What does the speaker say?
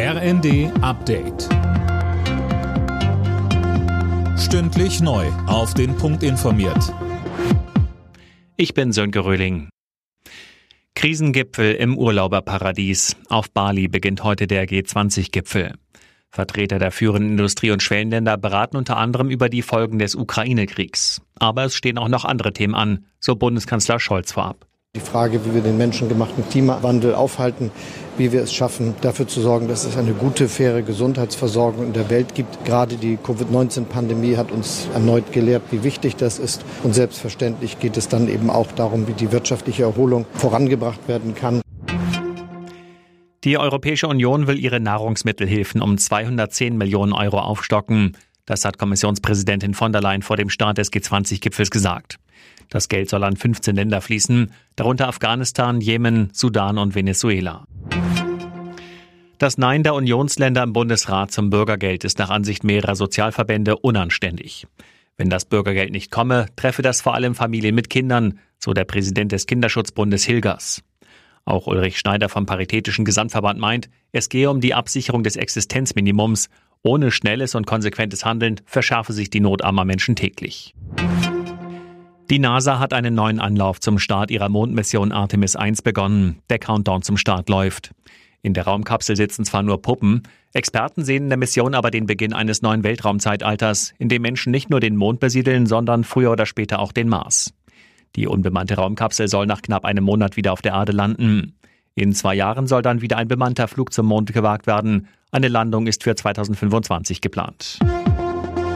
RND Update. Stündlich neu. Auf den Punkt informiert. Ich bin Sönke Röhling. Krisengipfel im Urlauberparadies. Auf Bali beginnt heute der G20-Gipfel. Vertreter der führenden Industrie- und Schwellenländer beraten unter anderem über die Folgen des Ukraine-Kriegs. Aber es stehen auch noch andere Themen an, so Bundeskanzler Scholz vorab. Die Frage, wie wir den menschengemachten Klimawandel aufhalten, wie wir es schaffen, dafür zu sorgen, dass es eine gute, faire Gesundheitsversorgung in der Welt gibt. Gerade die Covid-19-Pandemie hat uns erneut gelehrt, wie wichtig das ist. Und selbstverständlich geht es dann eben auch darum, wie die wirtschaftliche Erholung vorangebracht werden kann. Die Europäische Union will ihre Nahrungsmittelhilfen um 210 Millionen Euro aufstocken. Das hat Kommissionspräsidentin von der Leyen vor dem Start des G20-Gipfels gesagt. Das Geld soll an 15 Länder fließen, darunter Afghanistan, Jemen, Sudan und Venezuela. Das Nein der Unionsländer im Bundesrat zum Bürgergeld ist nach Ansicht mehrerer Sozialverbände unanständig. Wenn das Bürgergeld nicht komme, treffe das vor allem Familien mit Kindern, so der Präsident des Kinderschutzbundes Hilgers. Auch Ulrich Schneider vom Paritätischen Gesamtverband meint, es gehe um die Absicherung des Existenzminimums. Ohne schnelles und konsequentes Handeln verschärfe sich die Not armer Menschen täglich. Die NASA hat einen neuen Anlauf zum Start ihrer Mondmission Artemis 1 begonnen. Der Countdown zum Start läuft. In der Raumkapsel sitzen zwar nur Puppen, Experten sehen in der Mission aber den Beginn eines neuen Weltraumzeitalters, in dem Menschen nicht nur den Mond besiedeln, sondern früher oder später auch den Mars. Die unbemannte Raumkapsel soll nach knapp einem Monat wieder auf der Erde landen. In zwei Jahren soll dann wieder ein bemannter Flug zum Mond gewagt werden. Eine Landung ist für 2025 geplant.